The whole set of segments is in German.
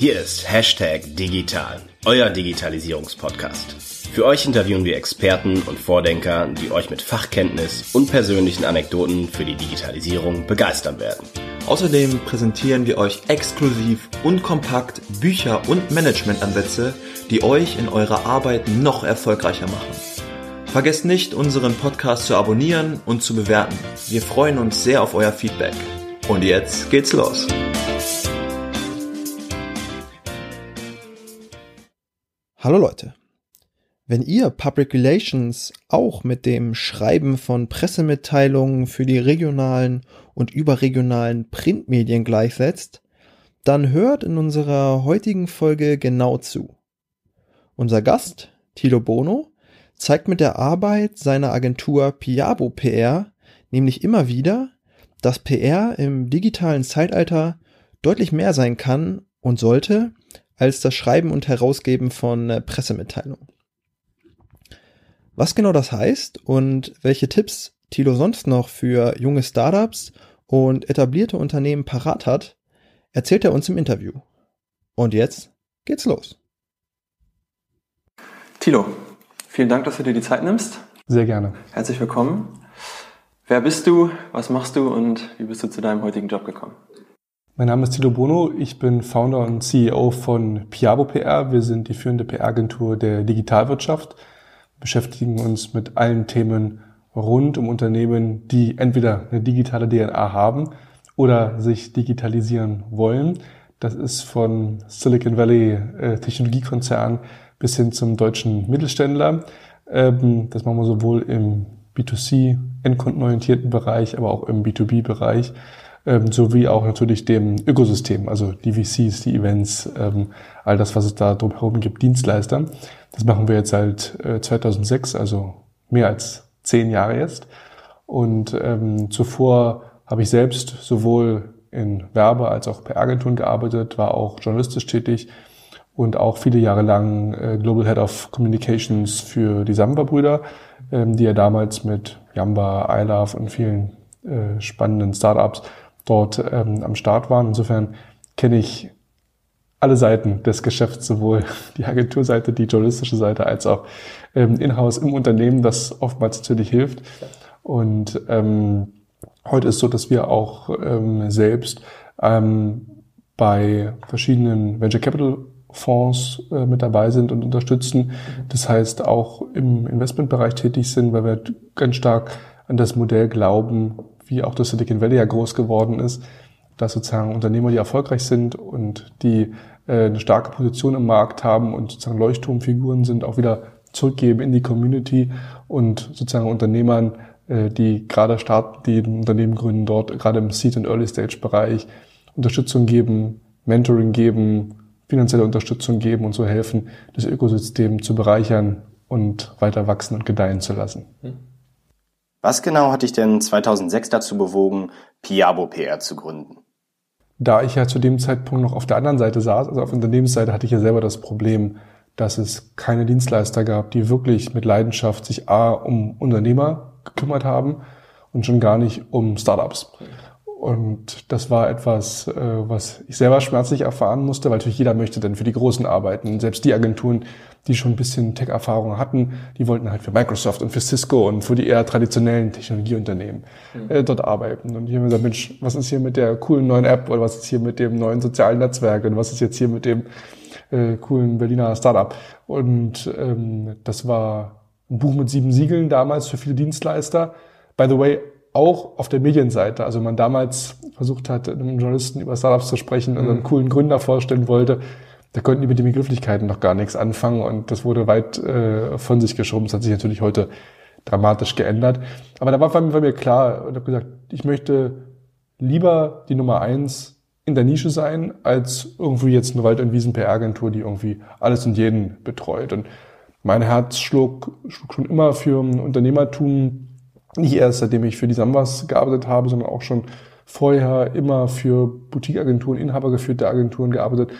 Hier ist Hashtag Digital, euer Digitalisierungspodcast. Für euch interviewen wir Experten und Vordenker, die euch mit Fachkenntnis und persönlichen Anekdoten für die Digitalisierung begeistern werden. Außerdem präsentieren wir euch exklusiv und kompakt Bücher und Managementansätze, die euch in eurer Arbeit noch erfolgreicher machen. Vergesst nicht, unseren Podcast zu abonnieren und zu bewerten. Wir freuen uns sehr auf euer Feedback. Und jetzt geht's los. Hallo Leute. Wenn ihr Public Relations auch mit dem Schreiben von Pressemitteilungen für die regionalen und überregionalen Printmedien gleichsetzt, dann hört in unserer heutigen Folge genau zu. Unser Gast, Tilo Bono, zeigt mit der Arbeit seiner Agentur Piabo PR nämlich immer wieder, dass PR im digitalen Zeitalter deutlich mehr sein kann und sollte als das Schreiben und Herausgeben von äh, Pressemitteilungen. Was genau das heißt und welche Tipps Thilo sonst noch für junge Startups und etablierte Unternehmen parat hat, erzählt er uns im Interview. Und jetzt geht's los. Thilo, vielen Dank, dass du dir die Zeit nimmst. Sehr gerne. Herzlich willkommen. Wer bist du, was machst du und wie bist du zu deinem heutigen Job gekommen? Mein Name ist Tilo Bono, ich bin Founder und CEO von Piabo PR. Wir sind die führende PR-Agentur der Digitalwirtschaft, beschäftigen uns mit allen Themen rund um Unternehmen, die entweder eine digitale DNA haben oder sich digitalisieren wollen. Das ist von Silicon Valley äh, Technologiekonzern bis hin zum deutschen Mittelständler. Ähm, das machen wir sowohl im B2C, endkundenorientierten Bereich, aber auch im B2B-Bereich ähm, sowie auch natürlich dem Ökosystem, also die VCs, die Events, ähm, all das, was es da drumherum gibt, Dienstleister. Das machen wir jetzt seit äh, 2006, also mehr als zehn Jahre jetzt. Und ähm, zuvor habe ich selbst sowohl in Werbe- als auch per Agenturen gearbeitet, war auch journalistisch tätig und auch viele Jahre lang äh, Global Head of Communications für die Samba-Brüder, ähm, die ja damals mit Yamba, iLove und vielen äh, spannenden Startups dort ähm, am Start waren. Insofern kenne ich alle Seiten des Geschäfts, sowohl die Agenturseite, die journalistische Seite, als auch ähm, in-house im Unternehmen, das oftmals natürlich hilft. Und ähm, heute ist so, dass wir auch ähm, selbst ähm, bei verschiedenen Venture Capital Fonds äh, mit dabei sind und unterstützen. Das heißt auch im Investmentbereich tätig sind, weil wir ganz stark an das Modell glauben, wie auch das Silicon Valley ja groß geworden ist, dass sozusagen Unternehmer, die erfolgreich sind und die äh, eine starke Position im Markt haben und sozusagen Leuchtturmfiguren sind, auch wieder zurückgeben in die Community und sozusagen Unternehmern, äh, die gerade starten, die ein Unternehmen gründen, dort gerade im Seed- und Early-Stage-Bereich Unterstützung geben, Mentoring geben, finanzielle Unterstützung geben und so helfen, das Ökosystem zu bereichern und weiter wachsen und gedeihen zu lassen. Hm. Was genau hat dich denn 2006 dazu bewogen, Piabo PR zu gründen? Da ich ja zu dem Zeitpunkt noch auf der anderen Seite saß, also auf Unternehmensseite, hatte ich ja selber das Problem, dass es keine Dienstleister gab, die wirklich mit Leidenschaft sich A um Unternehmer gekümmert haben und schon gar nicht um Startups. Und das war etwas, äh, was ich selber schmerzlich erfahren musste, weil natürlich jeder möchte dann für die Großen arbeiten. Selbst die Agenturen, die schon ein bisschen Tech-Erfahrung hatten, die wollten halt für Microsoft und für Cisco und für die eher traditionellen Technologieunternehmen mhm. äh, dort arbeiten. Und hier haben wir gesagt, Mensch, was ist hier mit der coolen neuen App oder was ist hier mit dem neuen sozialen Netzwerk und was ist jetzt hier mit dem äh, coolen Berliner Startup? Und ähm, das war ein Buch mit sieben Siegeln damals für viele Dienstleister. By the way, auch auf der Medienseite. Also man damals versucht hat, einem Journalisten über Startups zu sprechen und einen mhm. coolen Gründer vorstellen wollte, da konnten die mit den Begrifflichkeiten noch gar nichts anfangen und das wurde weit äh, von sich geschoben. Das hat sich natürlich heute dramatisch geändert. Aber da war, war mir klar und habe gesagt, ich möchte lieber die Nummer eins in der Nische sein, als irgendwie jetzt eine Wald- und Wiesen-PR-Agentur, die irgendwie alles und jeden betreut. Und mein Herz schlug, schlug schon immer für Unternehmertum, nicht erst seitdem ich für die Sambas gearbeitet habe, sondern auch schon vorher immer für Boutique-Agenturen, inhabergeführte Agenturen gearbeitet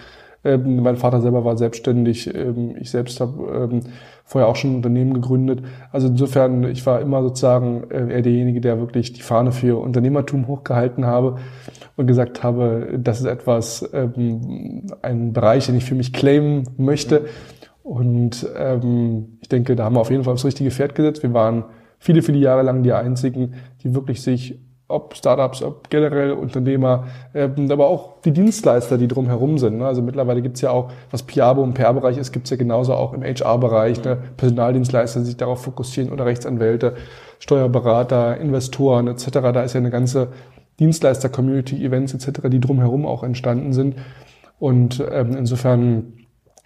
Ähm, mein Vater selber war selbstständig. Ähm, ich selbst habe ähm, vorher auch schon ein Unternehmen gegründet. Also insofern, ich war immer sozusagen äh, eher derjenige, der wirklich die Fahne für Unternehmertum hochgehalten habe und gesagt habe, das ist etwas, ähm, ein Bereich, den ich für mich claimen möchte. Und ähm, ich denke, da haben wir auf jeden Fall aufs richtige Pferd gesetzt. Wir waren viele, viele Jahre lang die einzigen, die wirklich sich ob Startups, ob generell Unternehmer, ähm, aber auch die Dienstleister, die drumherum sind. Ne? Also mittlerweile gibt's ja auch, was Piabo im PR-Bereich ist, gibt's ja genauso auch im HR-Bereich, ne? Personaldienstleister, die sich darauf fokussieren oder Rechtsanwälte, Steuerberater, Investoren etc. Da ist ja eine ganze Dienstleister-Community, Events etc., die drumherum auch entstanden sind. Und ähm, insofern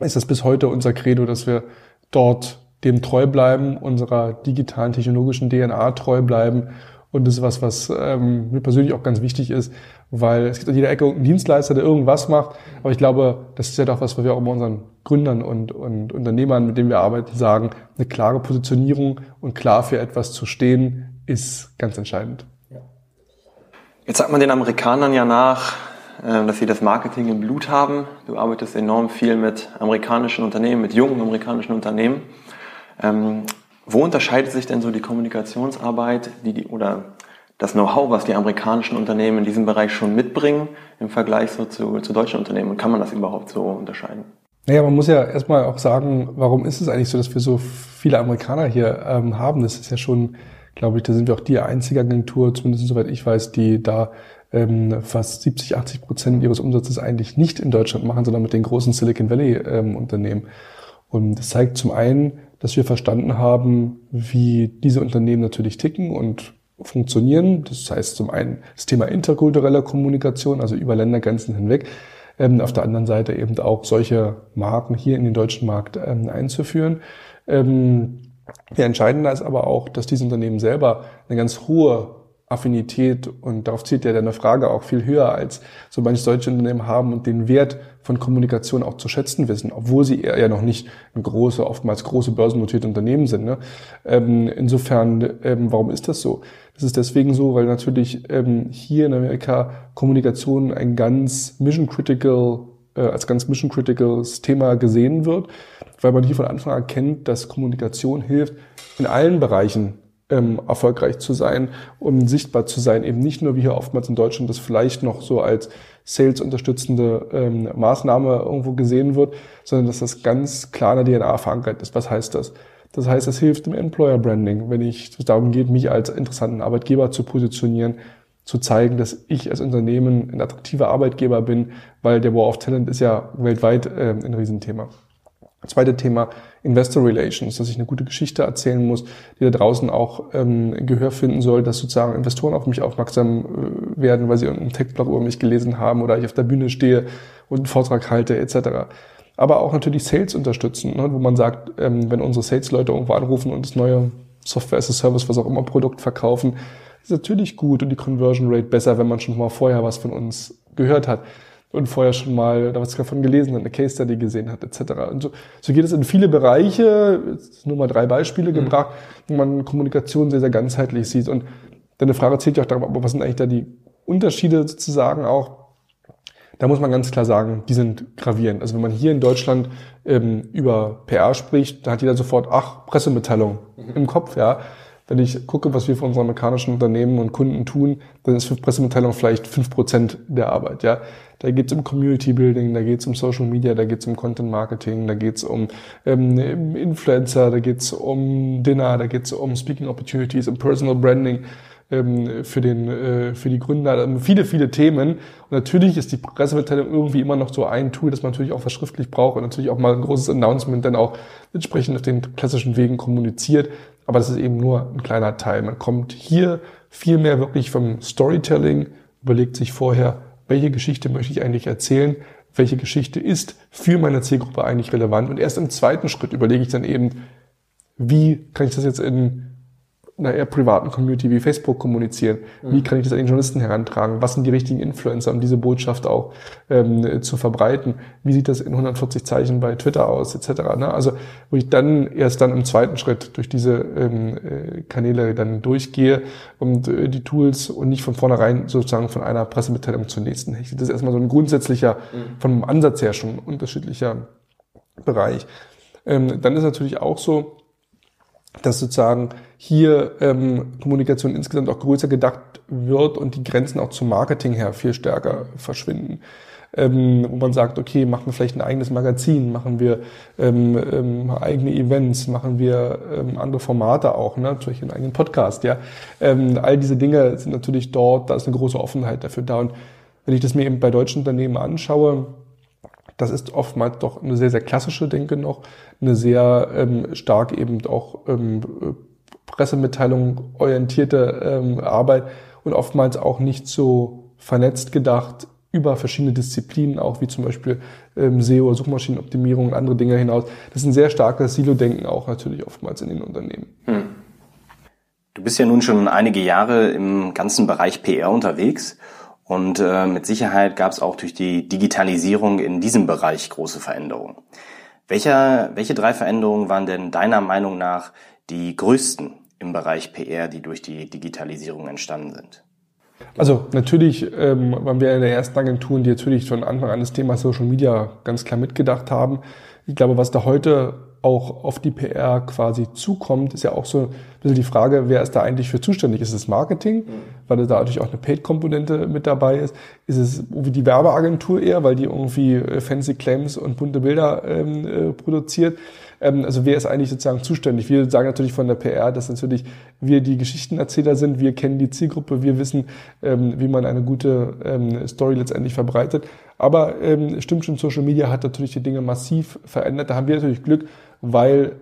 ist das bis heute unser Credo, dass wir dort dem treu bleiben, unserer digitalen technologischen DNA treu bleiben und das ist was, was ähm, mir persönlich auch ganz wichtig ist, weil es gibt an jeder Ecke einen Dienstleister, der irgendwas macht. Aber ich glaube, das ist ja doch was, was wir auch immer unseren Gründern und, und Unternehmern, mit denen wir arbeiten, sagen. Eine klare Positionierung und klar für etwas zu stehen, ist ganz entscheidend. Jetzt sagt man den Amerikanern ja nach, äh, dass sie das Marketing im Blut haben. Du arbeitest enorm viel mit amerikanischen Unternehmen, mit jungen amerikanischen Unternehmen. Ähm, wo unterscheidet sich denn so die Kommunikationsarbeit die, die, oder das Know-how, was die amerikanischen Unternehmen in diesem Bereich schon mitbringen, im Vergleich so zu, zu deutschen Unternehmen? Und kann man das überhaupt so unterscheiden? Naja, man muss ja erstmal auch sagen, warum ist es eigentlich so, dass wir so viele Amerikaner hier ähm, haben? Das ist ja schon, glaube ich, da sind wir auch die einzige Agentur, zumindest soweit ich weiß, die da ähm, fast 70, 80 Prozent ihres Umsatzes eigentlich nicht in Deutschland machen, sondern mit den großen Silicon Valley ähm, Unternehmen. Und das zeigt zum einen, dass wir verstanden haben, wie diese Unternehmen natürlich ticken und funktionieren. Das heißt zum einen das Thema interkultureller Kommunikation, also über Ländergrenzen hinweg. Ähm, auf der anderen Seite eben auch solche Marken hier in den deutschen Markt ähm, einzuführen. Ähm, viel entscheidender ist aber auch, dass diese Unternehmen selber eine ganz hohe Affinität und darauf zielt ja deine Frage auch viel höher als so manche deutsche Unternehmen haben und den Wert von Kommunikation auch zu schätzen wissen, obwohl sie ja noch nicht ein große, oftmals große börsennotierte Unternehmen sind. Ne? Ähm, insofern, ähm, warum ist das so? Das ist deswegen so, weil natürlich ähm, hier in Amerika Kommunikation ein ganz mission critical äh, als ganz mission criticals Thema gesehen wird, weil man hier von Anfang an erkennt, dass Kommunikation hilft in allen Bereichen ähm, erfolgreich zu sein und sichtbar zu sein. Eben nicht nur wie hier oftmals in Deutschland das vielleicht noch so als Sales unterstützende ähm, Maßnahme irgendwo gesehen wird, sondern dass das ganz klar in der DNA verankert ist. Was heißt das? Das heißt, es hilft im Employer Branding, wenn ich es darum geht, mich als interessanten Arbeitgeber zu positionieren, zu zeigen, dass ich als Unternehmen ein attraktiver Arbeitgeber bin, weil der War of Talent ist ja weltweit äh, ein Riesenthema. Zweite Thema, Investor Relations, dass ich eine gute Geschichte erzählen muss, die da draußen auch ähm, Gehör finden soll, dass sozusagen Investoren auf mich aufmerksam äh, werden, weil sie einen Textblog über mich gelesen haben oder ich auf der Bühne stehe und einen Vortrag halte etc. Aber auch natürlich Sales unterstützen, ne, wo man sagt, ähm, wenn unsere Sales-Leute irgendwo anrufen und das neue Software as a Service, was auch immer Produkt verkaufen, ist natürlich gut und die Conversion Rate besser, wenn man schon mal vorher was von uns gehört hat und vorher schon mal da was davon gelesen hat, eine Case Study gesehen hat, etc. Und so, so geht es in viele Bereiche, nur mal drei Beispiele mhm. gebracht, wo man Kommunikation sehr, sehr ganzheitlich sieht. Und deine Frage zählt ja auch darauf, aber was sind eigentlich da die Unterschiede sozusagen auch? Da muss man ganz klar sagen, die sind gravierend. Also wenn man hier in Deutschland ähm, über PR spricht, da hat jeder sofort, ach, Pressemitteilung mhm. im Kopf, ja. Wenn ich gucke, was wir für unsere amerikanischen Unternehmen und Kunden tun, dann ist für Pressemitteilung vielleicht fünf Prozent der Arbeit, ja. Da geht es um Community Building, da geht es um Social Media, da geht es um Content Marketing, da geht es um ähm, Influencer, da geht es um Dinner, da geht es um Speaking Opportunities, um Personal Branding ähm, für, den, äh, für die Gründer. Also viele, viele Themen. Und natürlich ist die Pressemitteilung irgendwie immer noch so ein Tool, das man natürlich auch verschriftlich braucht und natürlich auch mal ein großes Announcement dann auch entsprechend auf den klassischen Wegen kommuniziert. Aber das ist eben nur ein kleiner Teil. Man kommt hier viel mehr wirklich vom Storytelling, überlegt sich vorher, welche Geschichte möchte ich eigentlich erzählen, welche Geschichte ist für meine Zielgruppe eigentlich relevant. Und erst im zweiten Schritt überlege ich dann eben, wie kann ich das jetzt in einer eher privaten Community wie Facebook kommunizieren? Wie kann ich das an den Journalisten herantragen? Was sind die richtigen Influencer, um diese Botschaft auch ähm, zu verbreiten? Wie sieht das in 140 Zeichen bei Twitter aus, etc. Ne? Also wo ich dann erst dann im zweiten Schritt durch diese ähm, äh, Kanäle dann durchgehe und äh, die Tools und nicht von vornherein sozusagen von einer Pressemitteilung zur nächsten hechte. Das ist erstmal so ein grundsätzlicher, mhm. vom Ansatz her schon unterschiedlicher Bereich. Ähm, dann ist natürlich auch so, dass sozusagen hier ähm, Kommunikation insgesamt auch größer gedacht wird und die Grenzen auch zum Marketing her viel stärker verschwinden. Ähm, wo man sagt, okay, machen wir vielleicht ein eigenes Magazin, machen wir ähm, ähm, eigene Events, machen wir ähm, andere Formate auch, ne? Beispiel einen eigenen Podcast, ja. Ähm, all diese Dinge sind natürlich dort, da ist eine große Offenheit dafür da. Und wenn ich das mir eben bei deutschen Unternehmen anschaue, das ist oftmals doch eine sehr, sehr klassische Denke noch, eine sehr ähm, stark eben auch ähm, Pressemitteilung orientierte ähm, Arbeit und oftmals auch nicht so vernetzt gedacht über verschiedene Disziplinen, auch wie zum Beispiel ähm, SEO, Suchmaschinenoptimierung und andere Dinge hinaus. Das ist ein sehr starkes Silo-Denken auch natürlich oftmals in den Unternehmen. Hm. Du bist ja nun schon einige Jahre im ganzen Bereich PR unterwegs und äh, mit Sicherheit gab es auch durch die Digitalisierung in diesem Bereich große Veränderungen. Welcher, welche drei Veränderungen waren denn deiner Meinung nach die größten im Bereich PR, die durch die Digitalisierung entstanden sind? Also natürlich ähm, waren wir in der ersten Agenturen, die natürlich von Anfang an das Thema Social Media ganz klar mitgedacht haben. Ich glaube, was da heute auch auf die PR quasi zukommt, ist ja auch so ein bisschen die Frage, wer ist da eigentlich für zuständig? Ist es Marketing, mhm. weil da natürlich auch eine Paid-Komponente mit dabei ist? Ist es wie die Werbeagentur eher, weil die irgendwie äh, fancy Claims und bunte Bilder ähm, äh, produziert? Ähm, also wer ist eigentlich sozusagen zuständig? Wir sagen natürlich von der PR, dass natürlich wir die Geschichtenerzähler sind, wir kennen die Zielgruppe, wir wissen, ähm, wie man eine gute ähm, Story letztendlich verbreitet. Aber ähm, stimmt schon, Social Media hat natürlich die Dinge massiv verändert. Da haben wir natürlich Glück, weil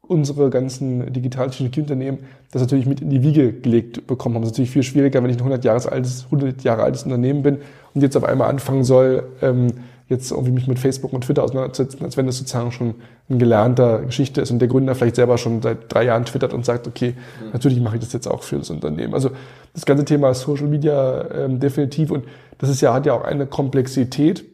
unsere ganzen Digital-Technologieunternehmen das natürlich mit in die Wiege gelegt bekommen haben. Das ist natürlich viel schwieriger, wenn ich ein 100 Jahre altes, 100 Jahre altes Unternehmen bin und jetzt auf einmal anfangen soll, ähm, jetzt irgendwie mich mit Facebook und Twitter auseinanderzusetzen, als wenn das sozusagen schon eine gelernte Geschichte ist und der Gründer vielleicht selber schon seit drei Jahren twittert und sagt, okay, mhm. natürlich mache ich das jetzt auch für das Unternehmen. Also das ganze Thema Social Media ähm, definitiv und das ist ja, hat ja auch eine Komplexität.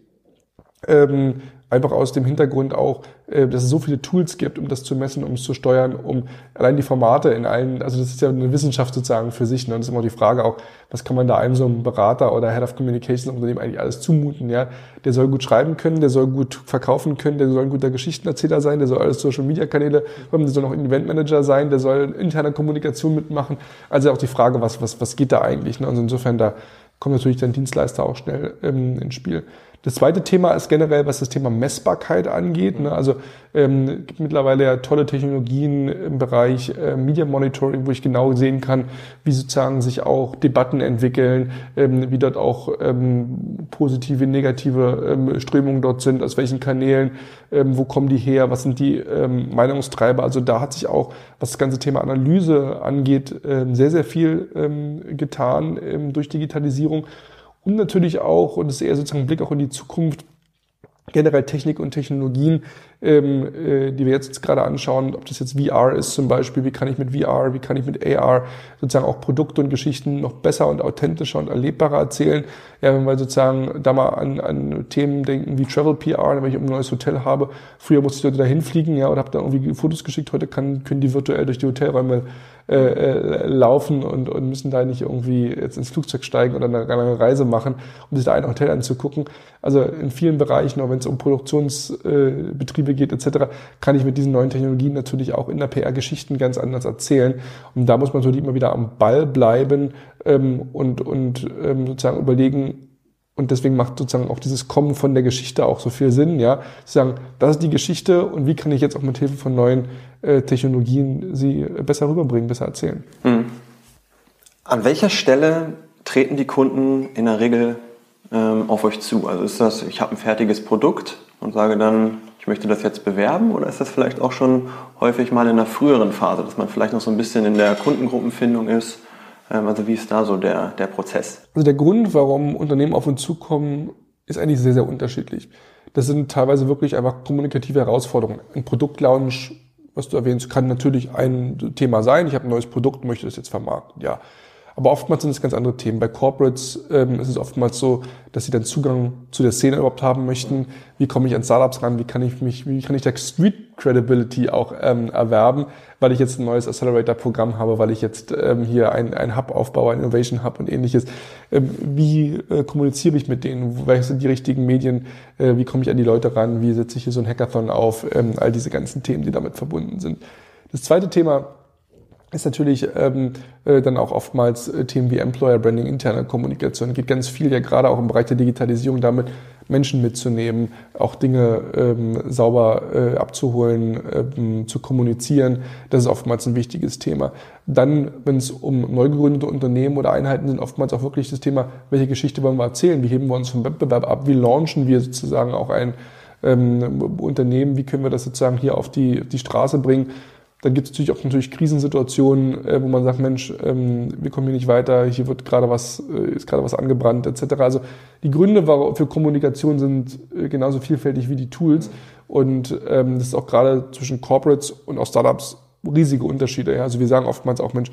Ähm, einfach aus dem Hintergrund auch, äh, dass es so viele Tools gibt, um das zu messen, um es zu steuern, um allein die Formate in allen, also das ist ja eine Wissenschaft sozusagen für sich. Ne? Und das ist immer die Frage auch, was kann man da einem so einem Berater oder Head of Communications Unternehmen eigentlich alles zumuten? Ja, der soll gut schreiben können, der soll gut verkaufen können, der soll ein guter Geschichtenerzähler sein, der soll alles Social Media Kanäle haben, der soll noch Event Manager sein, der soll interne Kommunikation mitmachen. Also auch die Frage, was was was geht da eigentlich? Ne? Also insofern da kommt natürlich dann Dienstleister auch schnell ähm, ins Spiel. Das zweite Thema ist generell, was das Thema Messbarkeit angeht. Ne? Also ähm, gibt mittlerweile ja tolle Technologien im Bereich äh, Media Monitoring, wo ich genau sehen kann, wie sozusagen sich auch Debatten entwickeln, ähm, wie dort auch ähm, positive, negative ähm, Strömungen dort sind, aus welchen Kanälen, ähm, wo kommen die her, was sind die ähm, Meinungstreiber. Also da hat sich auch, was das ganze Thema Analyse angeht, ähm, sehr, sehr viel ähm, getan ähm, durch Digitalisierung. Und natürlich auch, und das ist eher sozusagen ein Blick auch in die Zukunft, generell Technik und Technologien, ähm, äh, die wir jetzt gerade anschauen, ob das jetzt VR ist zum Beispiel, wie kann ich mit VR, wie kann ich mit AR sozusagen auch Produkte und Geschichten noch besser und authentischer und erlebbarer erzählen. Ja, wenn wir sozusagen da mal an, an Themen denken wie Travel PR, wenn ich ein neues Hotel habe, früher musste ich Leute da hinfliegen, ja, und habe da irgendwie Fotos geschickt, heute kann, können die virtuell durch die Hotelräume äh, äh, laufen und, und müssen da nicht irgendwie jetzt ins Flugzeug steigen oder eine lange Reise machen, um sich da ein Hotel anzugucken. Also in vielen Bereichen, auch wenn es um Produktionsbetriebe Betriebe geht etc., kann ich mit diesen neuen Technologien natürlich auch in der PR Geschichten ganz anders erzählen. Und da muss man natürlich immer wieder am Ball bleiben ähm, und, und ähm, sozusagen überlegen, und deswegen macht sozusagen auch dieses Kommen von der Geschichte auch so viel Sinn, ja. Zu sagen, das ist die Geschichte und wie kann ich jetzt auch mit Hilfe von neuen äh, Technologien sie besser rüberbringen, besser erzählen. Hm. An welcher Stelle treten die Kunden in der Regel ähm, auf euch zu? Also ist das, ich habe ein fertiges Produkt und sage dann, möchte das jetzt bewerben oder ist das vielleicht auch schon häufig mal in einer früheren Phase, dass man vielleicht noch so ein bisschen in der Kundengruppenfindung ist? Ähm, also wie ist da so der, der Prozess? Also der Grund, warum Unternehmen auf uns zukommen, ist eigentlich sehr, sehr unterschiedlich. Das sind teilweise wirklich einfach kommunikative Herausforderungen. Ein Produktlaunch was du erwähnst, kann natürlich ein Thema sein. Ich habe ein neues Produkt, möchte das jetzt vermarkten. Ja, aber oftmals sind es ganz andere Themen. Bei Corporates ähm, ist es oftmals so, dass sie dann Zugang zu der Szene überhaupt haben möchten. Wie komme ich an Startups ran? Wie kann ich mich, wie kann ich da Street Credibility auch ähm, erwerben, weil ich jetzt ein neues Accelerator-Programm habe, weil ich jetzt ähm, hier ein, ein Hub aufbaue, ein Innovation Hub und ähnliches. Ähm, wie äh, kommuniziere ich mit denen? Welche sind die richtigen Medien? Äh, wie komme ich an die Leute ran? Wie setze ich hier so ein Hackathon auf? Ähm, all diese ganzen Themen, die damit verbunden sind. Das zweite Thema ist natürlich ähm, äh, dann auch oftmals äh, Themen wie Employer Branding, interne Kommunikation. Geht ganz viel ja gerade auch im Bereich der Digitalisierung damit, Menschen mitzunehmen, auch Dinge ähm, sauber äh, abzuholen, ähm, zu kommunizieren. Das ist oftmals ein wichtiges Thema. Dann, wenn es um neu gegründete Unternehmen oder Einheiten sind, oftmals auch wirklich das Thema, welche Geschichte wollen wir erzählen? Wie heben wir uns vom Wettbewerb ab? Wie launchen wir sozusagen auch ein ähm, Unternehmen? Wie können wir das sozusagen hier auf die, die Straße bringen? Dann gibt es natürlich auch natürlich Krisensituationen, äh, wo man sagt, Mensch, ähm, wir kommen hier nicht weiter, hier wird gerade was, äh, ist gerade was angebrannt, etc. Also die Gründe für Kommunikation sind äh, genauso vielfältig wie die Tools. Und ähm, das ist auch gerade zwischen Corporates und auch Startups riesige Unterschiede. Ja? Also wir sagen oftmals auch, Mensch,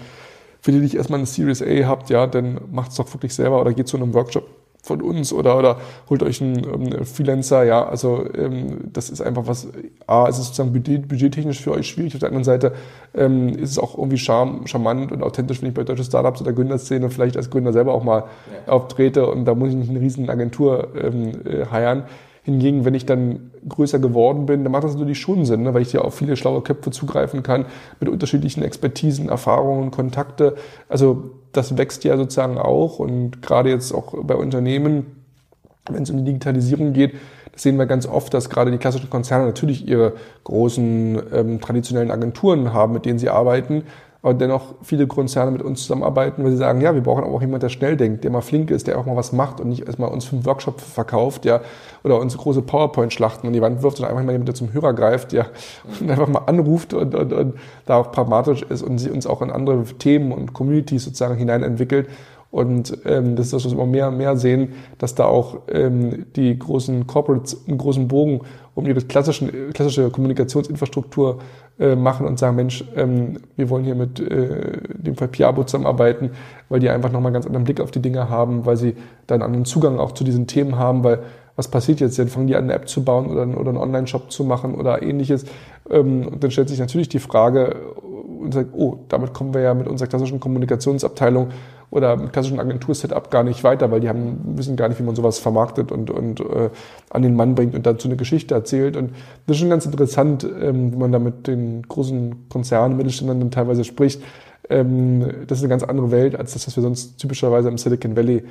für die ich erstmal eine Series A habt, ja, dann macht es doch wirklich selber oder geht zu einem Workshop von uns oder, oder holt euch einen ähm, Freelancer, ja, also ähm, das ist einfach was, A, es ist sozusagen budget, budgettechnisch für euch schwierig, auf der anderen Seite ähm, ist es auch irgendwie charm, charmant und authentisch, wenn ich bei deutschen Startups oder Gründerszene vielleicht als Gründer selber auch mal ja. auftrete und da muss ich nicht eine riesen Agentur ähm, äh, heiern. Hingegen, wenn ich dann größer geworden bin, dann macht das natürlich schon Sinn, ne? weil ich ja auf viele schlaue Köpfe zugreifen kann mit unterschiedlichen Expertisen, Erfahrungen, Kontakte. Also das wächst ja sozusagen auch und gerade jetzt auch bei Unternehmen, wenn es um die Digitalisierung geht, das sehen wir ganz oft, dass gerade die klassischen Konzerne natürlich ihre großen ähm, traditionellen Agenturen haben, mit denen sie arbeiten, aber dennoch viele Konzerne mit uns zusammenarbeiten, weil sie sagen, ja, wir brauchen auch jemand, der schnell denkt, der mal flink ist, der auch mal was macht und nicht erstmal uns fünf Workshops verkauft, ja, oder uns große PowerPoint-Schlachten an die Wand wirft, sondern einfach mal jemand, der zum Hörer greift, ja, und einfach mal anruft und, und, und da auch pragmatisch ist und sie uns auch in andere Themen und Communities sozusagen hineinentwickelt. Und ähm, das ist das, was wir immer mehr und mehr sehen, dass da auch ähm, die großen Corporates einen großen Bogen um ihre klassischen, klassische Kommunikationsinfrastruktur äh, machen und sagen, Mensch, ähm, wir wollen hier mit äh, dem Fall Piabo zusammenarbeiten, weil die einfach nochmal einen ganz anderen Blick auf die Dinge haben, weil sie dann einen anderen Zugang auch zu diesen Themen haben, weil was passiert jetzt? Dann fangen die an, eine App zu bauen oder, oder einen Online-Shop zu machen oder ähnliches. Ähm, und dann stellt sich natürlich die Frage und sagt, oh, damit kommen wir ja mit unserer klassischen Kommunikationsabteilung oder mit klassischen Agentur-Setup gar nicht weiter, weil die haben, wissen gar nicht, wie man sowas vermarktet und, und äh, an den Mann bringt und dazu eine Geschichte erzählt. Und das ist schon ganz interessant, ähm, wenn man da mit den großen Konzernen, Mittelständlern dann teilweise spricht. Ähm, das ist eine ganz andere Welt als das, was wir sonst typischerweise im Silicon Valley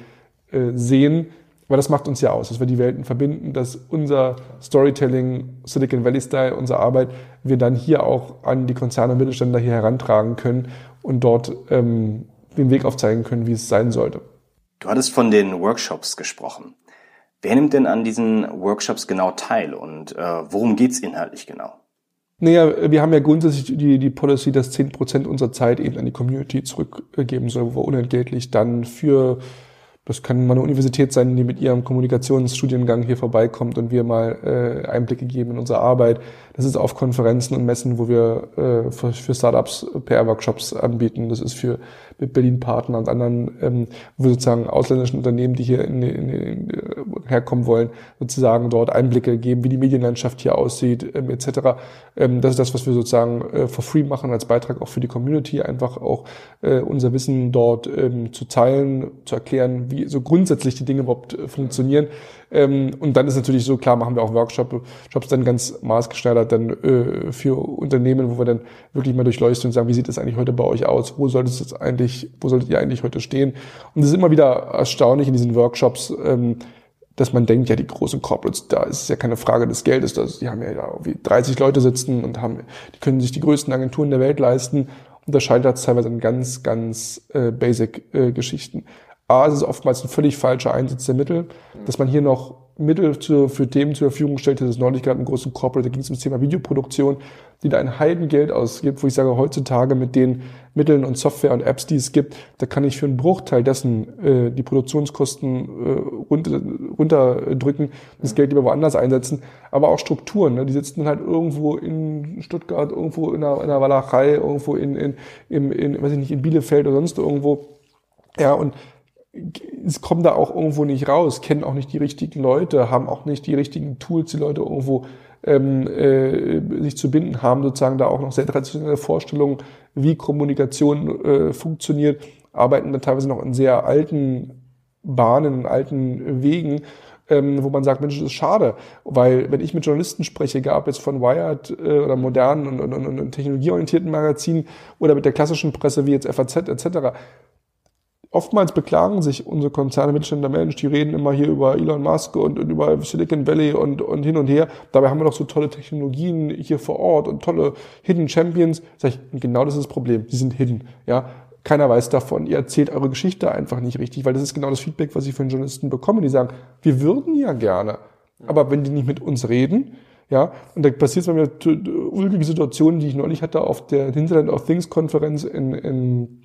äh, sehen. Aber das macht uns ja aus, dass wir die Welten verbinden, dass unser Storytelling, Silicon Valley Style, unsere Arbeit, wir dann hier auch an die Konzerne und Mittelständler hier herantragen können und dort ähm, den Weg aufzeigen können, wie es sein sollte. Du hattest von den Workshops gesprochen. Wer nimmt denn an diesen Workshops genau teil und äh, worum geht's inhaltlich genau? Naja, wir haben ja grundsätzlich die, die Policy, dass zehn Prozent unserer Zeit eben an die Community zurückgeben soll, wo wir unentgeltlich dann für das kann mal eine Universität sein, die mit ihrem Kommunikationsstudiengang hier vorbeikommt und wir mal äh, Einblicke geben in unsere Arbeit. Das ist auf Konferenzen und Messen, wo wir äh, für, für Startups PR-Workshops anbieten. Das ist für Berlin-Partner und anderen, ähm, wo sozusagen ausländischen Unternehmen, die hier in, in, in, herkommen wollen, sozusagen dort Einblicke geben, wie die Medienlandschaft hier aussieht, ähm, etc. Ähm, das ist das, was wir sozusagen äh, for free machen als Beitrag auch für die Community, einfach auch äh, unser Wissen dort ähm, zu teilen, zu erklären, wie so grundsätzlich die Dinge überhaupt äh, funktionieren. Ähm, und dann ist natürlich so, klar machen wir auch Workshops dann ganz maßgeschneidert dann äh, für Unternehmen, wo wir dann wirklich mal durchleuchten und sagen, wie sieht es eigentlich heute bei euch aus? Wo sollte es eigentlich, wo solltet ihr eigentlich heute stehen? Und es ist immer wieder erstaunlich in diesen Workshops, ähm, dass man denkt, ja, die großen Corporates, da ist es ja keine Frage des Geldes, also die haben ja da irgendwie 30 Leute sitzen und haben, die können sich die größten Agenturen der Welt leisten. Und das scheitert teilweise an ganz, ganz äh, basic äh, Geschichten. A, es ist oftmals ein völlig falscher Einsatz der Mittel, dass man hier noch Mittel zu, für Themen zur Verfügung stellt. Das ist neulich gerade im großen Corporate, da ging es ums Thema Videoproduktion, die da ein Heidengeld ausgibt, wo ich sage, heutzutage mit den Mitteln und Software und Apps, die es gibt, da kann ich für einen Bruchteil dessen äh, die Produktionskosten äh, runter, runterdrücken, das Geld lieber woanders einsetzen. Aber auch Strukturen, ne? die sitzen dann halt irgendwo in Stuttgart, irgendwo in einer, in einer Walachei, irgendwo in, in, in, in, weiß ich nicht, in Bielefeld oder sonst irgendwo. Ja, und kommen da auch irgendwo nicht raus, kennen auch nicht die richtigen Leute, haben auch nicht die richtigen Tools, die Leute irgendwo ähm, äh, sich zu binden haben, sozusagen da auch noch sehr traditionelle Vorstellungen, wie Kommunikation äh, funktioniert, arbeiten dann teilweise noch in sehr alten Bahnen, in alten Wegen, ähm, wo man sagt, Mensch, das ist schade, weil wenn ich mit Journalisten spreche, gab es von Wired äh, oder modernen und, und, und, und technologieorientierten Magazinen oder mit der klassischen Presse wie jetzt FAZ etc., oftmals beklagen sich unsere Konzerne, Mittelständler, Mensch, die reden immer hier über Elon Musk und, und, über Silicon Valley und, und hin und her. Dabei haben wir doch so tolle Technologien hier vor Ort und tolle Hidden Champions. Sag ich, genau das ist das Problem. Die sind hidden. Ja, keiner weiß davon. Ihr erzählt eure Geschichte einfach nicht richtig, weil das ist genau das Feedback, was ich von Journalisten bekomme. Die sagen, wir würden ja gerne, aber wenn die nicht mit uns reden, ja, und da passiert es bei mir ulkige Situationen, die ich neulich hatte auf der Internet of Things Konferenz in, in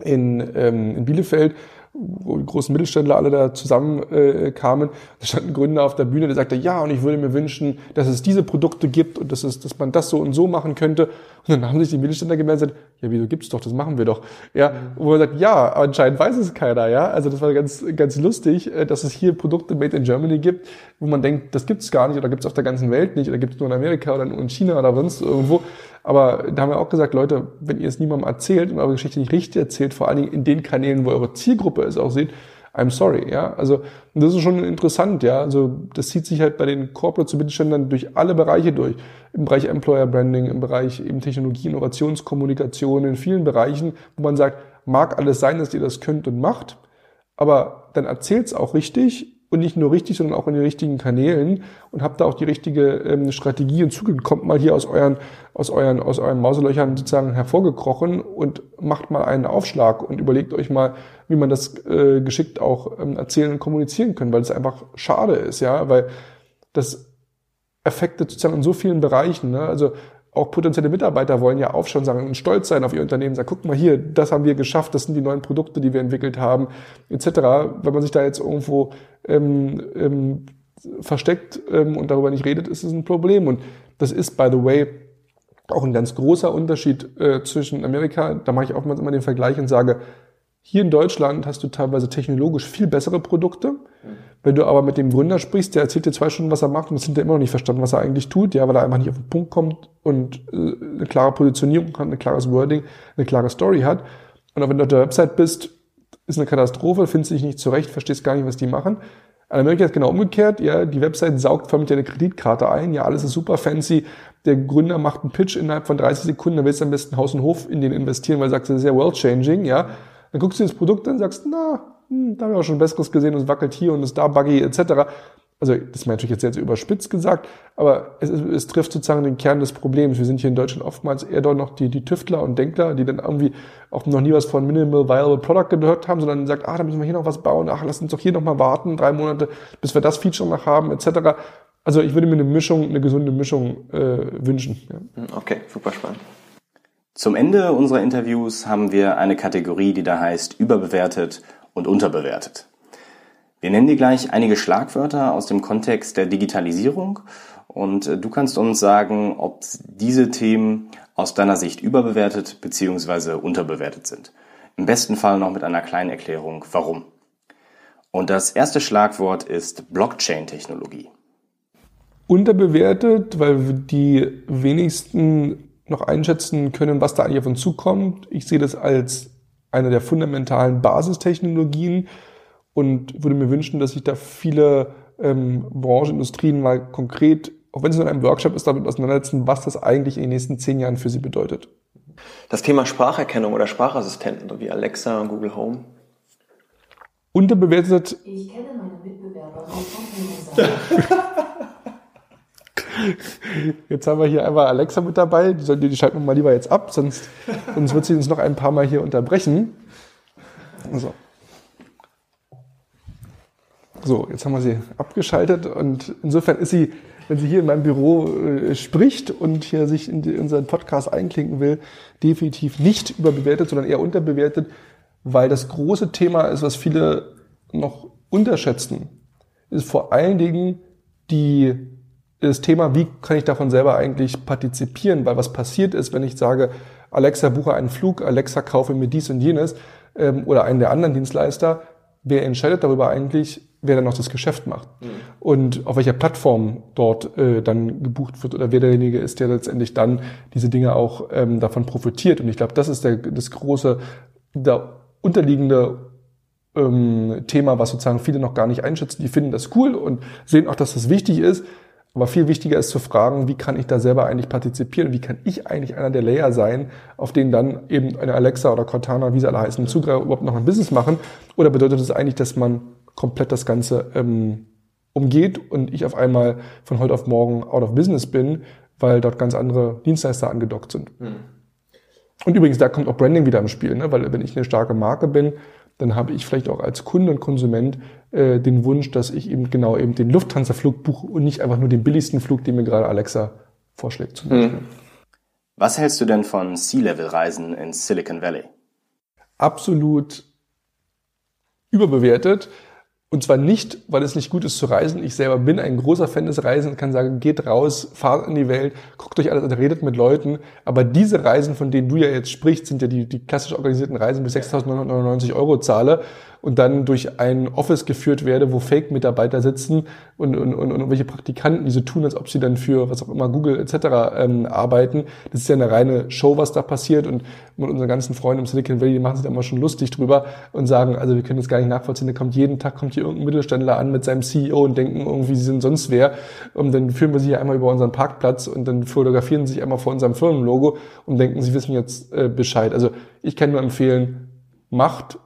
in, ähm, in Bielefeld, wo die großen Mittelständler alle da zusammen äh, kamen. Da stand ein Gründer auf der Bühne, der sagte, ja, und ich würde mir wünschen, dass es diese Produkte gibt und dass, es, dass man das so und so machen könnte. Und dann haben sich die Mittelständler gemeldet und gesagt, ja, wieso gibt's doch, das machen wir doch. Ja, wo man sagt, ja, anscheinend weiß es keiner, ja. Also das war ganz, ganz lustig, äh, dass es hier Produkte made in Germany gibt, wo man denkt, das gibt's gar nicht oder gibt's auf der ganzen Welt nicht oder gibt's nur in Amerika oder in China oder sonst irgendwo. Aber da haben wir auch gesagt, Leute, wenn ihr es niemandem erzählt und eure Geschichte nicht richtig erzählt, vor allen Dingen in den Kanälen, wo eure Zielgruppe es auch sieht, I'm sorry, ja. Also, das ist schon interessant, ja. Also, das zieht sich halt bei den Corporate zu Mittelständlern durch alle Bereiche durch. Im Bereich Employer Branding, im Bereich eben Technologie, Innovationskommunikation, in vielen Bereichen, wo man sagt, mag alles sein, dass ihr das könnt und macht, aber dann erzählt's auch richtig und nicht nur richtig, sondern auch in den richtigen Kanälen und habt da auch die richtige ähm, Strategie und Zugriff. Kommt mal hier aus euren, aus euren, aus euren Mauselöchern sozusagen hervorgekrochen und macht mal einen Aufschlag und überlegt euch mal, wie man das äh, geschickt auch ähm, erzählen und kommunizieren können, weil es einfach schade ist, ja, weil das affektet sozusagen in so vielen Bereichen. Ne? Also auch potenzielle Mitarbeiter wollen ja aufschauen, sagen und stolz sein auf ihr Unternehmen, sagen, guck mal hier, das haben wir geschafft, das sind die neuen Produkte, die wir entwickelt haben, etc. Wenn man sich da jetzt irgendwo ähm, ähm, versteckt ähm, und darüber nicht redet, ist es ein Problem. Und das ist, by the way, auch ein ganz großer Unterschied äh, zwischen Amerika. Da mache ich oftmals immer den Vergleich und sage, hier in Deutschland hast du teilweise technologisch viel bessere Produkte. Wenn du aber mit dem Gründer sprichst, der erzählt dir zwei Stunden, was er macht und es sind ja immer noch nicht verstanden, was er eigentlich tut, ja, weil er einfach nicht auf den Punkt kommt und äh, eine klare Positionierung hat, ein klares Wording, eine klare Story hat. Und auch wenn du auf der Website bist, ist eine Katastrophe, findest dich nicht zurecht, verstehst gar nicht, was die machen. In Amerika ist genau umgekehrt, ja, die Website saugt förmlich deine Kreditkarte ein, ja, alles ist super fancy. Der Gründer macht einen Pitch innerhalb von 30 Sekunden, dann willst du am besten Haus und Hof in den investieren, weil er sagt, das ist sehr world changing, ja. Dann guckst du das Produkt an und sagst, na, hm, da habe ich auch schon Besseres gesehen und es wackelt hier und ist da buggy etc. Also das ist natürlich jetzt sehr, überspitzt gesagt, aber es, es trifft sozusagen den Kern des Problems. Wir sind hier in Deutschland oftmals eher dort noch die, die Tüftler und Denkler, die dann irgendwie auch noch nie was von Minimal Viable Product gehört haben, sondern sagt, ah, da müssen wir hier noch was bauen, ach, lass uns doch hier noch mal warten, drei Monate, bis wir das Feature noch haben, etc. Also ich würde mir eine Mischung, eine gesunde Mischung äh, wünschen. Ja. Okay, super spannend. Zum Ende unserer Interviews haben wir eine Kategorie, die da heißt überbewertet und unterbewertet. Wir nennen dir gleich einige Schlagwörter aus dem Kontext der Digitalisierung und äh, du kannst uns sagen, ob diese Themen aus deiner Sicht überbewertet bzw. unterbewertet sind. Im besten Fall noch mit einer kleinen Erklärung, warum. Und das erste Schlagwort ist Blockchain-Technologie. Unterbewertet, weil die wenigsten noch einschätzen können, was da eigentlich auf uns zukommt. Ich sehe das als eine der fundamentalen Basistechnologien und würde mir wünschen, dass sich da viele ähm, Branchenindustrien mal konkret, auch wenn es nur in einem Workshop ist, damit auseinandersetzen, was das eigentlich in den nächsten zehn Jahren für sie bedeutet. Das Thema Spracherkennung oder Sprachassistenten wie Alexa und Google Home. Unterbewertet. Ich kenne meine Mitbewerber. Jetzt haben wir hier einmal Alexa mit dabei. Die, die schalten wir mal lieber jetzt ab, sonst, sonst wird sie uns noch ein paar Mal hier unterbrechen. So. So, jetzt haben wir sie abgeschaltet und insofern ist sie, wenn sie hier in meinem Büro äh, spricht und hier sich in die, unseren Podcast einklinken will, definitiv nicht überbewertet, sondern eher unterbewertet, weil das große Thema ist, was viele noch unterschätzen, ist vor allen Dingen die, das Thema, wie kann ich davon selber eigentlich partizipieren, weil was passiert ist, wenn ich sage, Alexa buche einen Flug, Alexa kaufe mir dies und jenes ähm, oder einen der anderen Dienstleister, wer entscheidet darüber eigentlich, wer dann noch das Geschäft macht mhm. und auf welcher Plattform dort äh, dann gebucht wird oder wer derjenige ist, der letztendlich dann diese Dinge auch ähm, davon profitiert. Und ich glaube, das ist der, das große, der unterliegende ähm, Thema, was sozusagen viele noch gar nicht einschätzen. Die finden das cool und sehen auch, dass das wichtig ist. Aber viel wichtiger ist zu fragen, wie kann ich da selber eigentlich partizipieren? Wie kann ich eigentlich einer der Layer sein, auf denen dann eben eine Alexa oder Cortana, wie sie alle heißen, Zugriff überhaupt noch ein Business machen? Oder bedeutet es das eigentlich, dass man komplett das Ganze ähm, umgeht und ich auf einmal von heute auf morgen out of business bin, weil dort ganz andere Dienstleister angedockt sind? Mhm. Und übrigens, da kommt auch Branding wieder im Spiel, ne? weil wenn ich eine starke Marke bin, dann habe ich vielleicht auch als Kunde und Konsument äh, den Wunsch, dass ich eben genau eben den Lufthansa-Flug buche und nicht einfach nur den billigsten Flug, den mir gerade Alexa vorschlägt. Zum Beispiel. Hm. Was hältst du denn von Sea-Level-Reisen in Silicon Valley? Absolut überbewertet. Und zwar nicht, weil es nicht gut ist zu reisen. Ich selber bin ein großer Fan des Reisen und kann sagen, geht raus, fahrt in die Welt, guckt euch alles an, redet mit Leuten. Aber diese Reisen, von denen du ja jetzt sprichst, sind ja die, die klassisch organisierten Reisen bis 6.999 Euro zahle und dann durch ein Office geführt werde, wo Fake-Mitarbeiter sitzen und, und, und, und welche Praktikanten, die so tun, als ob sie dann für was auch immer Google etc. Ähm, arbeiten. Das ist ja eine reine Show, was da passiert und mit unseren ganzen Freunden im Silicon Valley, die machen sich da immer schon lustig drüber und sagen, also wir können das gar nicht nachvollziehen, da kommt jeden Tag kommt hier irgendein Mittelständler an mit seinem CEO und denken irgendwie, sie sind sonst wer und dann führen wir sie hier einmal über unseren Parkplatz und dann fotografieren sie sich einmal vor unserem Firmenlogo und denken, sie wissen jetzt äh, Bescheid. Also ich kann nur empfehlen, macht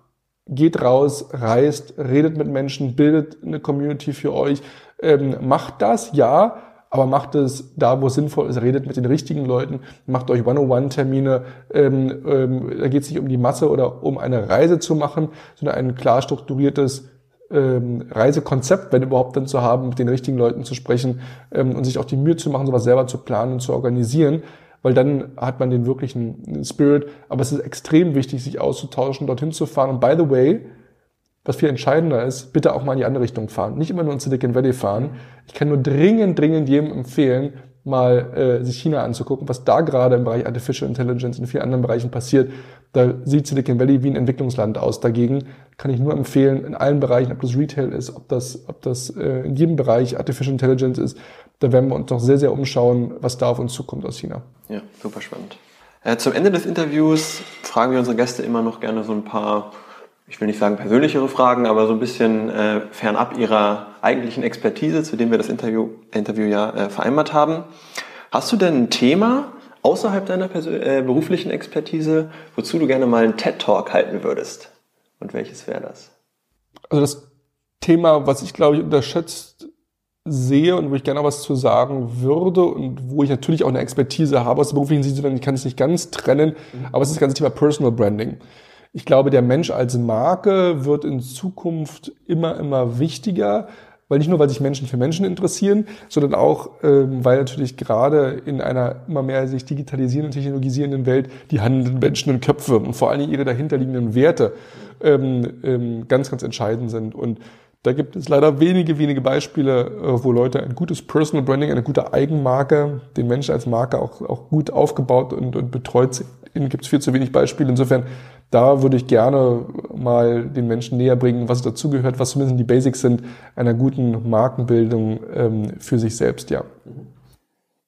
geht raus, reist, redet mit Menschen, bildet eine Community für euch, ähm, macht das, ja, aber macht es da, wo es sinnvoll ist, redet mit den richtigen Leuten, macht euch One-on-One-Termine. Ähm, ähm, da geht es nicht um die Masse oder um eine Reise zu machen, sondern ein klar strukturiertes ähm, Reisekonzept, wenn überhaupt dann zu haben, mit den richtigen Leuten zu sprechen ähm, und sich auch die Mühe zu machen, sowas selber zu planen und zu organisieren weil dann hat man den wirklichen Spirit. Aber es ist extrem wichtig, sich auszutauschen, dorthin zu fahren. Und by the way, was viel entscheidender ist, bitte auch mal in die andere Richtung fahren. Nicht immer nur in Silicon Valley fahren. Ich kann nur dringend, dringend jedem empfehlen, mal äh, sich China anzugucken, was da gerade im Bereich Artificial Intelligence und in vielen anderen Bereichen passiert. Da sieht Silicon Valley wie ein Entwicklungsland aus. Dagegen kann ich nur empfehlen, in allen Bereichen, ob das Retail ist, ob das, ob das äh, in jedem Bereich Artificial Intelligence ist, da werden wir uns doch sehr, sehr umschauen, was da auf uns zukommt aus China. Ja, super spannend. Äh, zum Ende des Interviews fragen wir unsere Gäste immer noch gerne so ein paar, ich will nicht sagen persönlichere Fragen, aber so ein bisschen äh, fernab ihrer eigentlichen Expertise, zu dem wir das Interview, Interview ja äh, vereinbart haben. Hast du denn ein Thema außerhalb deiner äh, beruflichen Expertise, wozu du gerne mal einen TED-Talk halten würdest? Und welches wäre das? Also das Thema, was ich glaube ich unterschätzt sehe und wo ich gerne was zu sagen würde und wo ich natürlich auch eine Expertise habe aus der beruflichen Sicht, ich kann es nicht ganz trennen, mhm. aber es ist das ganze Thema Personal Branding. Ich glaube, der Mensch als Marke wird in Zukunft immer, immer wichtiger, weil nicht nur, weil sich Menschen für Menschen interessieren, sondern auch, ähm, weil natürlich gerade in einer immer mehr sich digitalisierenden, technologisierenden Welt die handelnden Menschen und Köpfe und vor allem ihre dahinterliegenden Werte ähm, ähm, ganz, ganz entscheidend sind. Und da gibt es leider wenige, wenige Beispiele, äh, wo Leute ein gutes Personal Branding, eine gute Eigenmarke, den Menschen als Marke auch, auch gut aufgebaut und, und betreut sind. Gibt es viel zu wenig Beispiele. Insofern, da würde ich gerne mal den Menschen näher bringen, was dazugehört, was zumindest die Basics sind einer guten Markenbildung ähm, für sich selbst, ja.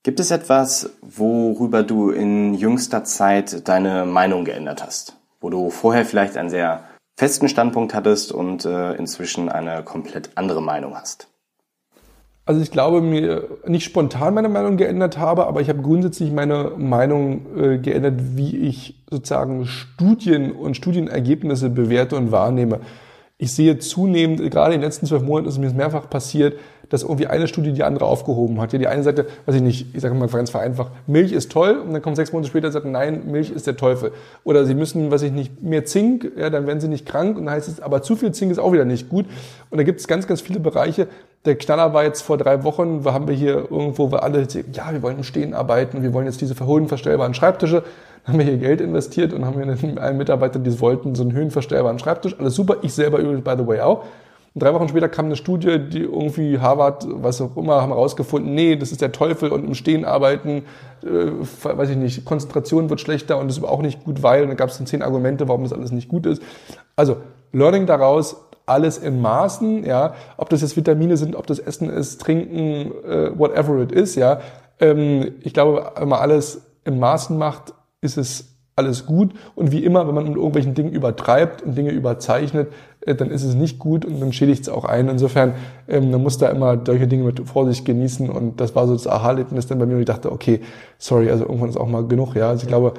Gibt es etwas, worüber du in jüngster Zeit deine Meinung geändert hast? Wo du vorher vielleicht ein sehr festen Standpunkt hattest und äh, inzwischen eine komplett andere Meinung hast? Also ich glaube, mir nicht spontan meine Meinung geändert habe, aber ich habe grundsätzlich meine Meinung äh, geändert, wie ich sozusagen Studien und Studienergebnisse bewerte und wahrnehme. ich sehe zunehmend, gerade in den letzten zwölf Monaten ist mir mehrfach passiert, dass irgendwie eine Studie die andere aufgehoben hat. Ja, die eine sagte, weiß ich nicht, ich sage mal ganz vereinfacht, Milch ist toll und dann kommt sechs Monate später und sagt, nein, Milch ist der Teufel. Oder sie müssen, weiß ich nicht, mehr Zink, ja, dann werden sie nicht krank und dann heißt es, aber zu viel Zink ist auch wieder nicht gut. Und da gibt es ganz, ganz viele Bereiche. Der Knaller war jetzt vor drei Wochen, wo haben wir hier irgendwo, wo alle, ja, wir wollen im Stehen arbeiten, wir wollen jetzt diese höhenverstellbaren Schreibtische haben wir hier Geld investiert und haben hier einen Mitarbeiter, die wollten, so einen höhenverstellbaren Schreibtisch. Alles super. Ich selber übrigens, by the way, auch. Und drei Wochen später kam eine Studie, die irgendwie Harvard, was auch immer, haben herausgefunden, nee, das ist der Teufel und im Stehen arbeiten, äh, weiß ich nicht, Konzentration wird schlechter und das ist auch nicht gut, weil, und da gab es dann zehn Argumente, warum das alles nicht gut ist. Also, Learning daraus, alles in Maßen, ja, ob das jetzt Vitamine sind, ob das Essen ist, Trinken, äh, whatever it is, ja. Ähm, ich glaube, wenn man alles in Maßen macht, ist es alles gut. Und wie immer, wenn man mit irgendwelchen Dingen übertreibt und Dinge überzeichnet, dann ist es nicht gut und dann schädigt es auch ein. Insofern, ähm, man muss da immer solche Dinge mit Vorsicht genießen und das war so das Aha-Erlebnis dann bei mir und ich dachte, okay, sorry, also irgendwann ist auch mal genug, ja. Also ich glaube,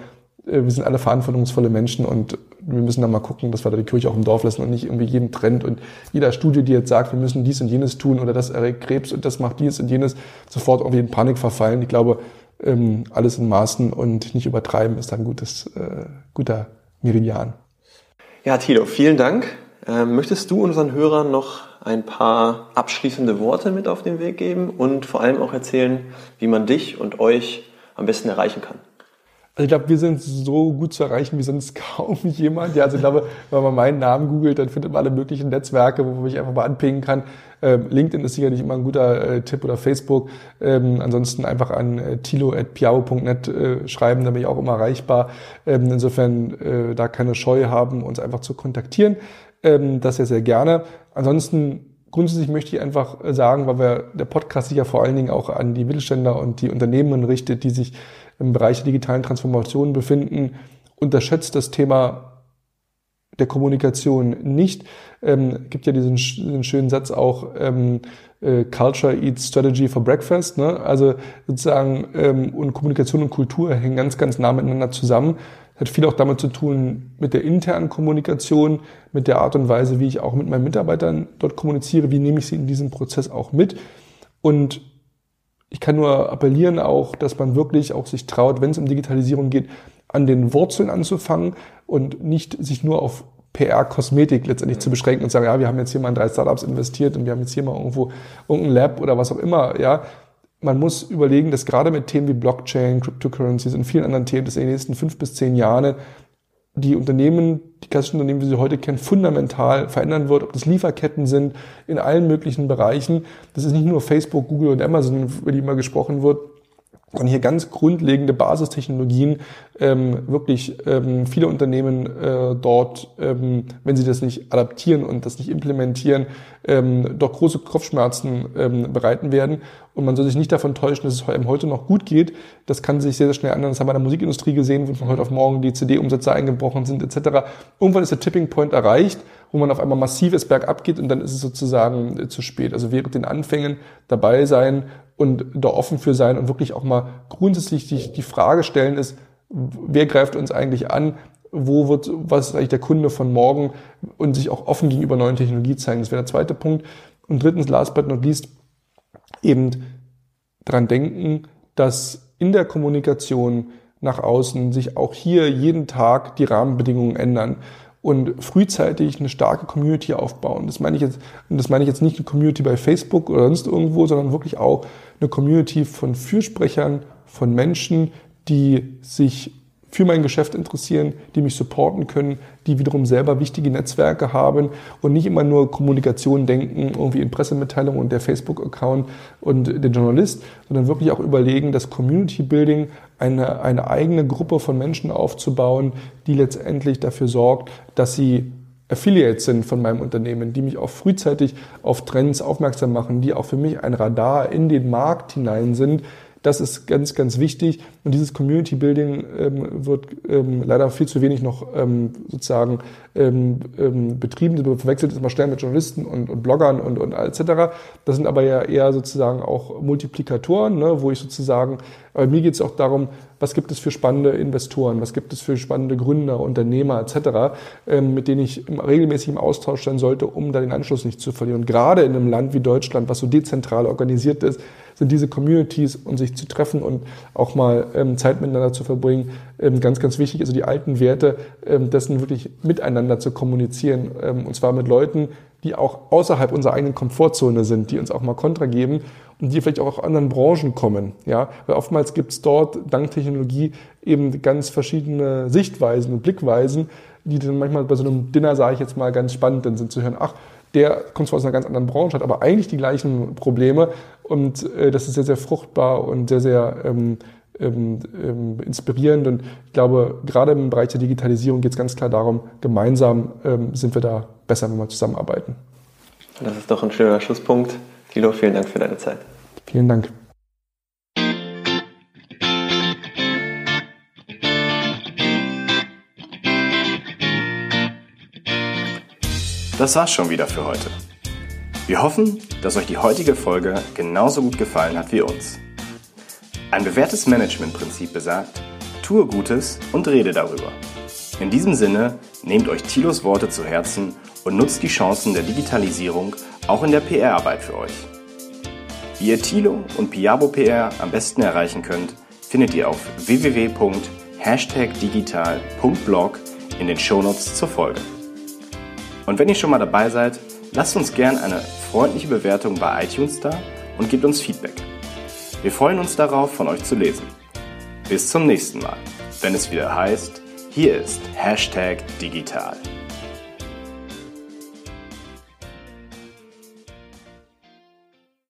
äh, wir sind alle verantwortungsvolle Menschen und wir müssen dann mal gucken, dass wir da die Kirche auch im Dorf lassen und nicht irgendwie jeden Trend und jeder Studie, die jetzt sagt, wir müssen dies und jenes tun oder das erregt Krebs und das macht dies und jenes, sofort irgendwie in Panik verfallen. Ich glaube, ähm, alles in Maßen und nicht übertreiben ist ein gutes, äh, guter Meridian. Ja, Tilo, vielen Dank. Ähm, möchtest du unseren Hörern noch ein paar abschließende Worte mit auf den Weg geben und vor allem auch erzählen, wie man dich und euch am besten erreichen kann? Also ich glaube, wir sind so gut zu erreichen wie sonst kaum jemand. Ja, also ich glaube, wenn man meinen Namen googelt, dann findet man alle möglichen Netzwerke, wo man mich einfach mal anpingen kann. Ähm, LinkedIn ist sicherlich immer ein guter äh, Tipp oder Facebook. Ähm, ansonsten einfach an äh, tilo.piao.net äh, schreiben, da bin ich auch immer erreichbar. Ähm, insofern äh, da keine Scheu haben, uns einfach zu kontaktieren. Ähm, das ja sehr gerne. Ansonsten grundsätzlich möchte ich einfach sagen, weil wir der Podcast sich ja vor allen Dingen auch an die Mittelständler und die Unternehmen richtet, die sich im Bereich der digitalen Transformation befinden, unterschätzt das Thema der Kommunikation nicht. Ähm, gibt ja diesen, diesen schönen Satz auch, ähm, äh, Culture eats Strategy for Breakfast. Ne? Also sozusagen, ähm, und Kommunikation und Kultur hängen ganz, ganz nah miteinander zusammen. Hat viel auch damit zu tun mit der internen Kommunikation, mit der Art und Weise, wie ich auch mit meinen Mitarbeitern dort kommuniziere, wie nehme ich sie in diesem Prozess auch mit. Und ich kann nur appellieren auch, dass man wirklich auch sich traut, wenn es um Digitalisierung geht, an den Wurzeln anzufangen und nicht sich nur auf PR-Kosmetik letztendlich zu beschränken und sagen, ja, wir haben jetzt hier mal in drei Startups investiert und wir haben jetzt hier mal irgendwo irgendein Lab oder was auch immer, ja. Man muss überlegen, dass gerade mit Themen wie Blockchain, Cryptocurrencies und vielen anderen Themen, dass in den nächsten fünf bis zehn Jahren die Unternehmen, die klassischen Unternehmen, wie sie heute kennen, fundamental verändern wird, ob das Lieferketten sind, in allen möglichen Bereichen. Das ist nicht nur Facebook, Google und Amazon, über die immer gesprochen wird, und hier ganz grundlegende Basistechnologien ähm, wirklich ähm, viele Unternehmen äh, dort, ähm, wenn sie das nicht adaptieren und das nicht implementieren, ähm, doch große Kopfschmerzen ähm, bereiten werden. Und man soll sich nicht davon täuschen, dass es heute noch gut geht. Das kann sich sehr, sehr schnell ändern. Das haben wir in der Musikindustrie gesehen, wo von heute auf morgen die CD-Umsätze eingebrochen sind etc. Irgendwann ist der Tipping Point erreicht wo man auf einmal massives bergab geht und dann ist es sozusagen äh, zu spät. Also während den Anfängen dabei sein und da offen für sein und wirklich auch mal grundsätzlich die, die Frage stellen ist, wer greift uns eigentlich an? Wo wird, was ist eigentlich der Kunde von morgen? Und sich auch offen gegenüber neuen Technologien zeigen. Das wäre der zweite Punkt. Und drittens, last but not least, eben dran denken, dass in der Kommunikation nach außen sich auch hier jeden Tag die Rahmenbedingungen ändern und frühzeitig eine starke Community aufbauen. Das meine ich jetzt, das meine ich jetzt nicht eine Community bei Facebook oder sonst irgendwo, sondern wirklich auch eine Community von Fürsprechern, von Menschen, die sich für mein Geschäft interessieren, die mich supporten können, die wiederum selber wichtige Netzwerke haben und nicht immer nur Kommunikation denken, irgendwie in Pressemitteilungen und der Facebook-Account und der Journalist, sondern wirklich auch überlegen, das Community Building, eine, eine eigene Gruppe von Menschen aufzubauen, die letztendlich dafür sorgt, dass sie Affiliates sind von meinem Unternehmen, die mich auch frühzeitig auf Trends aufmerksam machen, die auch für mich ein Radar in den Markt hinein sind, Das ist ganz, ganz wichtig. Und dieses Community Building ähm, wird ähm, leider viel zu wenig noch ähm, sozusagen ähm, ähm, betrieben. Das verwechselt ist immer schnell mit Journalisten und, und Bloggern und, und etc. Das sind aber ja eher sozusagen auch Multiplikatoren, ne, wo ich sozusagen, bei mir geht es auch darum, was gibt es für spannende Investoren, was gibt es für spannende Gründer, Unternehmer etc., ähm, mit denen ich regelmäßig im Austausch sein sollte, um da den Anschluss nicht zu verlieren. Und gerade in einem Land wie Deutschland, was so dezentral organisiert ist, sind diese Communities und sich zu treffen und auch mal ähm, Zeit miteinander zu verbringen, ähm, ganz, ganz wichtig. Also die alten Werte, dessen wirklich miteinander zu kommunizieren und zwar mit Leuten, die auch außerhalb unserer eigenen Komfortzone sind, die uns auch mal Kontra geben und die vielleicht auch aus anderen Branchen kommen. Ja? Weil oftmals gibt es dort dank Technologie eben ganz verschiedene Sichtweisen und Blickweisen, die dann manchmal bei so einem Dinner, sage ich jetzt mal, ganz spannend sind zu hören, ach, der kommt zwar aus einer ganz anderen Branche, hat aber eigentlich die gleichen Probleme und äh, das ist sehr, sehr fruchtbar und sehr, sehr ähm, ähm, ähm, inspirierend. Und ich glaube, gerade im Bereich der Digitalisierung geht es ganz klar darum, gemeinsam ähm, sind wir da besser, wenn wir zusammenarbeiten. Das ist doch ein schöner Schlusspunkt. Thilo, vielen Dank für deine Zeit. Vielen Dank. Das war's schon wieder für heute. Wir hoffen, dass euch die heutige Folge genauso gut gefallen hat wie uns. Ein bewährtes Managementprinzip besagt, tue Gutes und rede darüber. In diesem Sinne, nehmt euch Thilos Worte zu Herzen und nutzt die Chancen der Digitalisierung auch in der PR-Arbeit für euch. Wie ihr Thilo und Piabo PR am besten erreichen könnt, findet ihr auf www.hashtagdigital.blog in den Shownotes zur Folge. Und wenn ihr schon mal dabei seid, lasst uns gern eine freundliche Bewertung bei iTunes da und gebt uns Feedback. Wir freuen uns darauf, von euch zu lesen. Bis zum nächsten Mal, wenn es wieder heißt, hier ist Hashtag Digital.